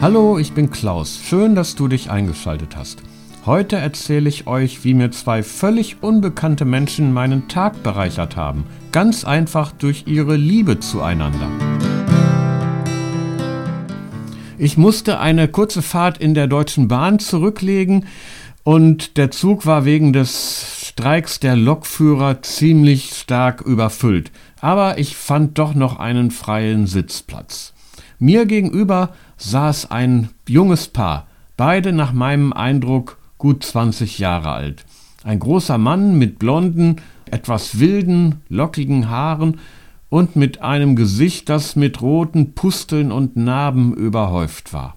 Hallo, ich bin Klaus. Schön, dass du dich eingeschaltet hast. Heute erzähle ich euch, wie mir zwei völlig unbekannte Menschen meinen Tag bereichert haben. Ganz einfach durch ihre Liebe zueinander. Ich musste eine kurze Fahrt in der Deutschen Bahn zurücklegen und der Zug war wegen des Streiks der Lokführer ziemlich stark überfüllt. Aber ich fand doch noch einen freien Sitzplatz. Mir gegenüber saß ein junges Paar, beide nach meinem Eindruck gut 20 Jahre alt. Ein großer Mann mit blonden, etwas wilden, lockigen Haaren und mit einem Gesicht, das mit roten Pusteln und Narben überhäuft war.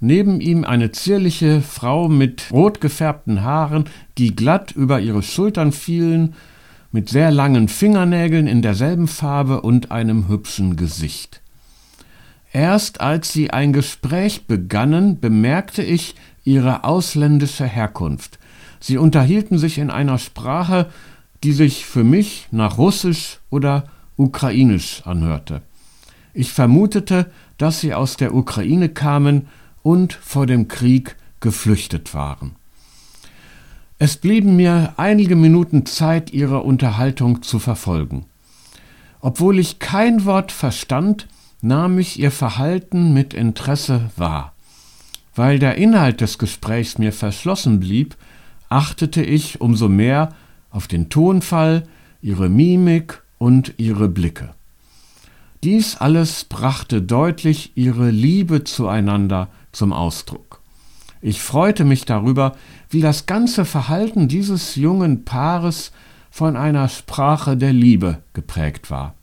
Neben ihm eine zierliche Frau mit rot gefärbten Haaren, die glatt über ihre Schultern fielen, mit sehr langen Fingernägeln in derselben Farbe und einem hübschen Gesicht. Erst als sie ein Gespräch begannen, bemerkte ich ihre ausländische Herkunft. Sie unterhielten sich in einer Sprache, die sich für mich nach Russisch oder Ukrainisch anhörte. Ich vermutete, dass sie aus der Ukraine kamen und vor dem Krieg geflüchtet waren. Es blieben mir einige Minuten Zeit, ihre Unterhaltung zu verfolgen. Obwohl ich kein Wort verstand, nahm ich ihr Verhalten mit Interesse wahr. Weil der Inhalt des Gesprächs mir verschlossen blieb, achtete ich umso mehr auf den Tonfall, ihre Mimik und ihre Blicke. Dies alles brachte deutlich ihre Liebe zueinander zum Ausdruck. Ich freute mich darüber, wie das ganze Verhalten dieses jungen Paares von einer Sprache der Liebe geprägt war.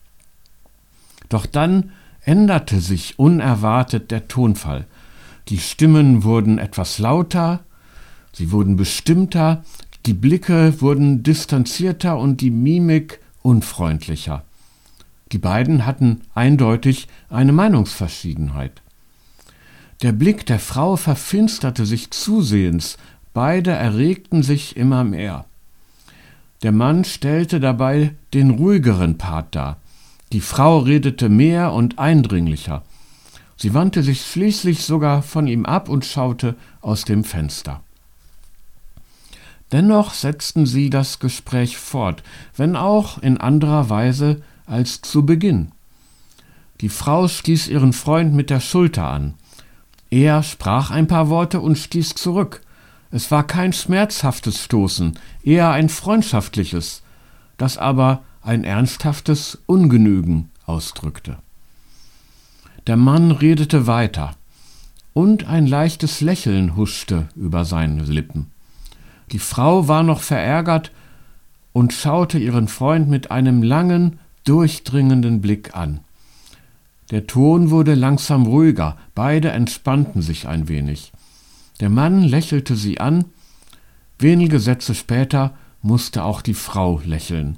Doch dann änderte sich unerwartet der Tonfall. Die Stimmen wurden etwas lauter, sie wurden bestimmter, die Blicke wurden distanzierter und die Mimik unfreundlicher. Die beiden hatten eindeutig eine Meinungsverschiedenheit. Der Blick der Frau verfinsterte sich zusehends, beide erregten sich immer mehr. Der Mann stellte dabei den ruhigeren Part dar. Die Frau redete mehr und eindringlicher. Sie wandte sich schließlich sogar von ihm ab und schaute aus dem Fenster. Dennoch setzten sie das Gespräch fort, wenn auch in anderer Weise als zu Beginn. Die Frau stieß ihren Freund mit der Schulter an. Er sprach ein paar Worte und stieß zurück. Es war kein schmerzhaftes Stoßen, eher ein freundschaftliches, das aber ein ernsthaftes Ungenügen ausdrückte. Der Mann redete weiter, und ein leichtes Lächeln huschte über seine Lippen. Die Frau war noch verärgert und schaute ihren Freund mit einem langen, durchdringenden Blick an. Der Ton wurde langsam ruhiger, beide entspannten sich ein wenig. Der Mann lächelte sie an, wenige Sätze später musste auch die Frau lächeln.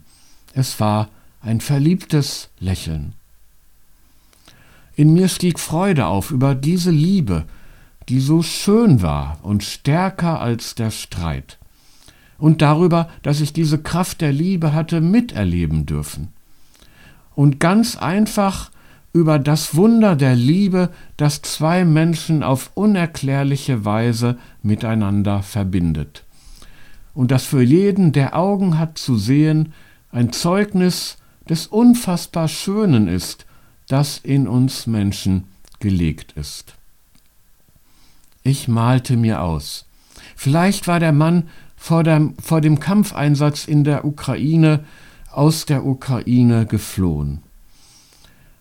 Es war ein verliebtes Lächeln. In mir stieg Freude auf über diese Liebe, die so schön war und stärker als der Streit. Und darüber, dass ich diese Kraft der Liebe hatte miterleben dürfen. Und ganz einfach über das Wunder der Liebe, das zwei Menschen auf unerklärliche Weise miteinander verbindet. Und das für jeden, der Augen hat zu sehen, ein Zeugnis des unfassbar Schönen ist, das in uns Menschen gelegt ist. Ich malte mir aus. Vielleicht war der Mann vor dem, vor dem Kampfeinsatz in der Ukraine aus der Ukraine geflohen,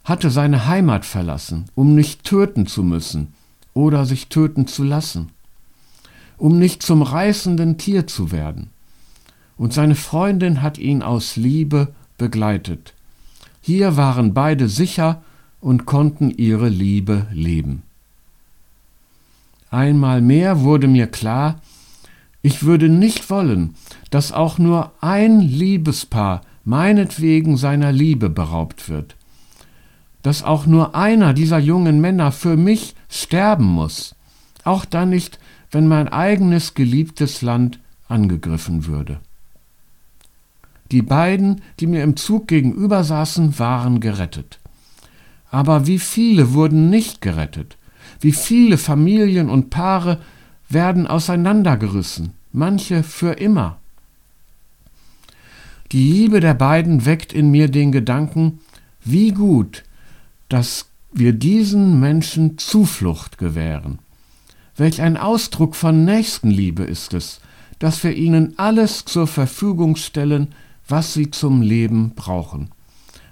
hatte seine Heimat verlassen, um nicht töten zu müssen oder sich töten zu lassen, um nicht zum reißenden Tier zu werden und seine Freundin hat ihn aus Liebe begleitet. Hier waren beide sicher und konnten ihre Liebe leben. Einmal mehr wurde mir klar, ich würde nicht wollen, dass auch nur ein Liebespaar meinetwegen seiner Liebe beraubt wird, dass auch nur einer dieser jungen Männer für mich sterben muss, auch dann nicht, wenn mein eigenes geliebtes Land angegriffen würde. Die beiden, die mir im Zug gegenüber saßen, waren gerettet. Aber wie viele wurden nicht gerettet? Wie viele Familien und Paare werden auseinandergerissen, manche für immer. Die Liebe der beiden weckt in mir den Gedanken, wie gut, dass wir diesen Menschen Zuflucht gewähren. Welch ein Ausdruck von Nächstenliebe ist es, dass wir ihnen alles zur Verfügung stellen, was sie zum Leben brauchen.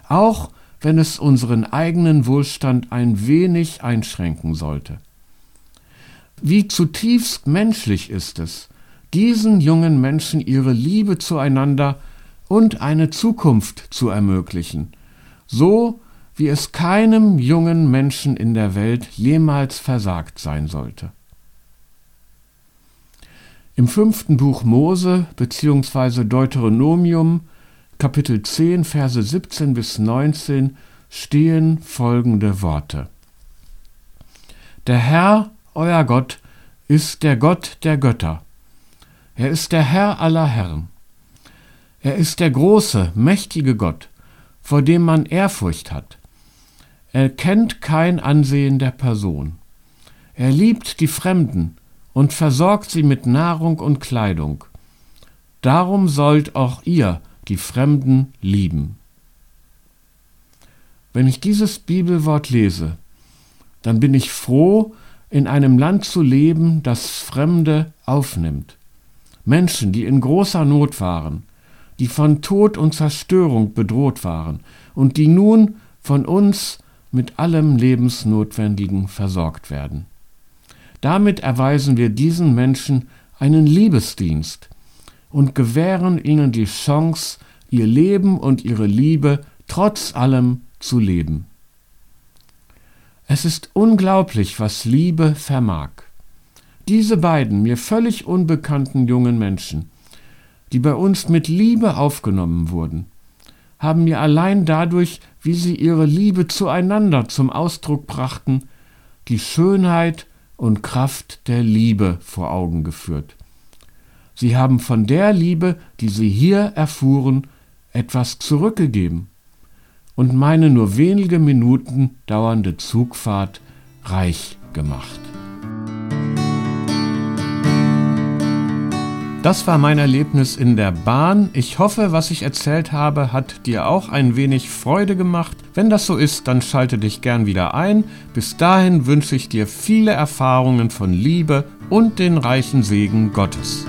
Auch wenn es unseren eigenen Wohlstand ein wenig einschränken sollte. Wie zutiefst menschlich ist es, diesen jungen Menschen ihre Liebe zueinander und eine Zukunft zu ermöglichen, so wie es keinem jungen Menschen in der Welt jemals versagt sein sollte. Im fünften Buch Mose bzw. Deuteronomium Kapitel 10 Verse 17 bis 19 stehen folgende Worte. Der Herr, euer Gott, ist der Gott der Götter. Er ist der Herr aller Herren. Er ist der große, mächtige Gott, vor dem man Ehrfurcht hat. Er kennt kein Ansehen der Person. Er liebt die Fremden und versorgt sie mit Nahrung und Kleidung. Darum sollt auch ihr die Fremden lieben. Wenn ich dieses Bibelwort lese, dann bin ich froh, in einem Land zu leben, das Fremde aufnimmt. Menschen, die in großer Not waren, die von Tod und Zerstörung bedroht waren und die nun von uns mit allem Lebensnotwendigen versorgt werden. Damit erweisen wir diesen Menschen einen Liebesdienst und gewähren ihnen die Chance, ihr Leben und ihre Liebe trotz allem zu leben. Es ist unglaublich, was Liebe vermag. Diese beiden mir völlig unbekannten jungen Menschen, die bei uns mit Liebe aufgenommen wurden, haben mir allein dadurch, wie sie ihre Liebe zueinander zum Ausdruck brachten, die Schönheit und Kraft der Liebe vor Augen geführt. Sie haben von der Liebe, die sie hier erfuhren, etwas zurückgegeben und meine nur wenige Minuten dauernde Zugfahrt reich gemacht. Das war mein Erlebnis in der Bahn. Ich hoffe, was ich erzählt habe, hat dir auch ein wenig Freude gemacht. Wenn das so ist, dann schalte dich gern wieder ein. Bis dahin wünsche ich dir viele Erfahrungen von Liebe und den reichen Segen Gottes.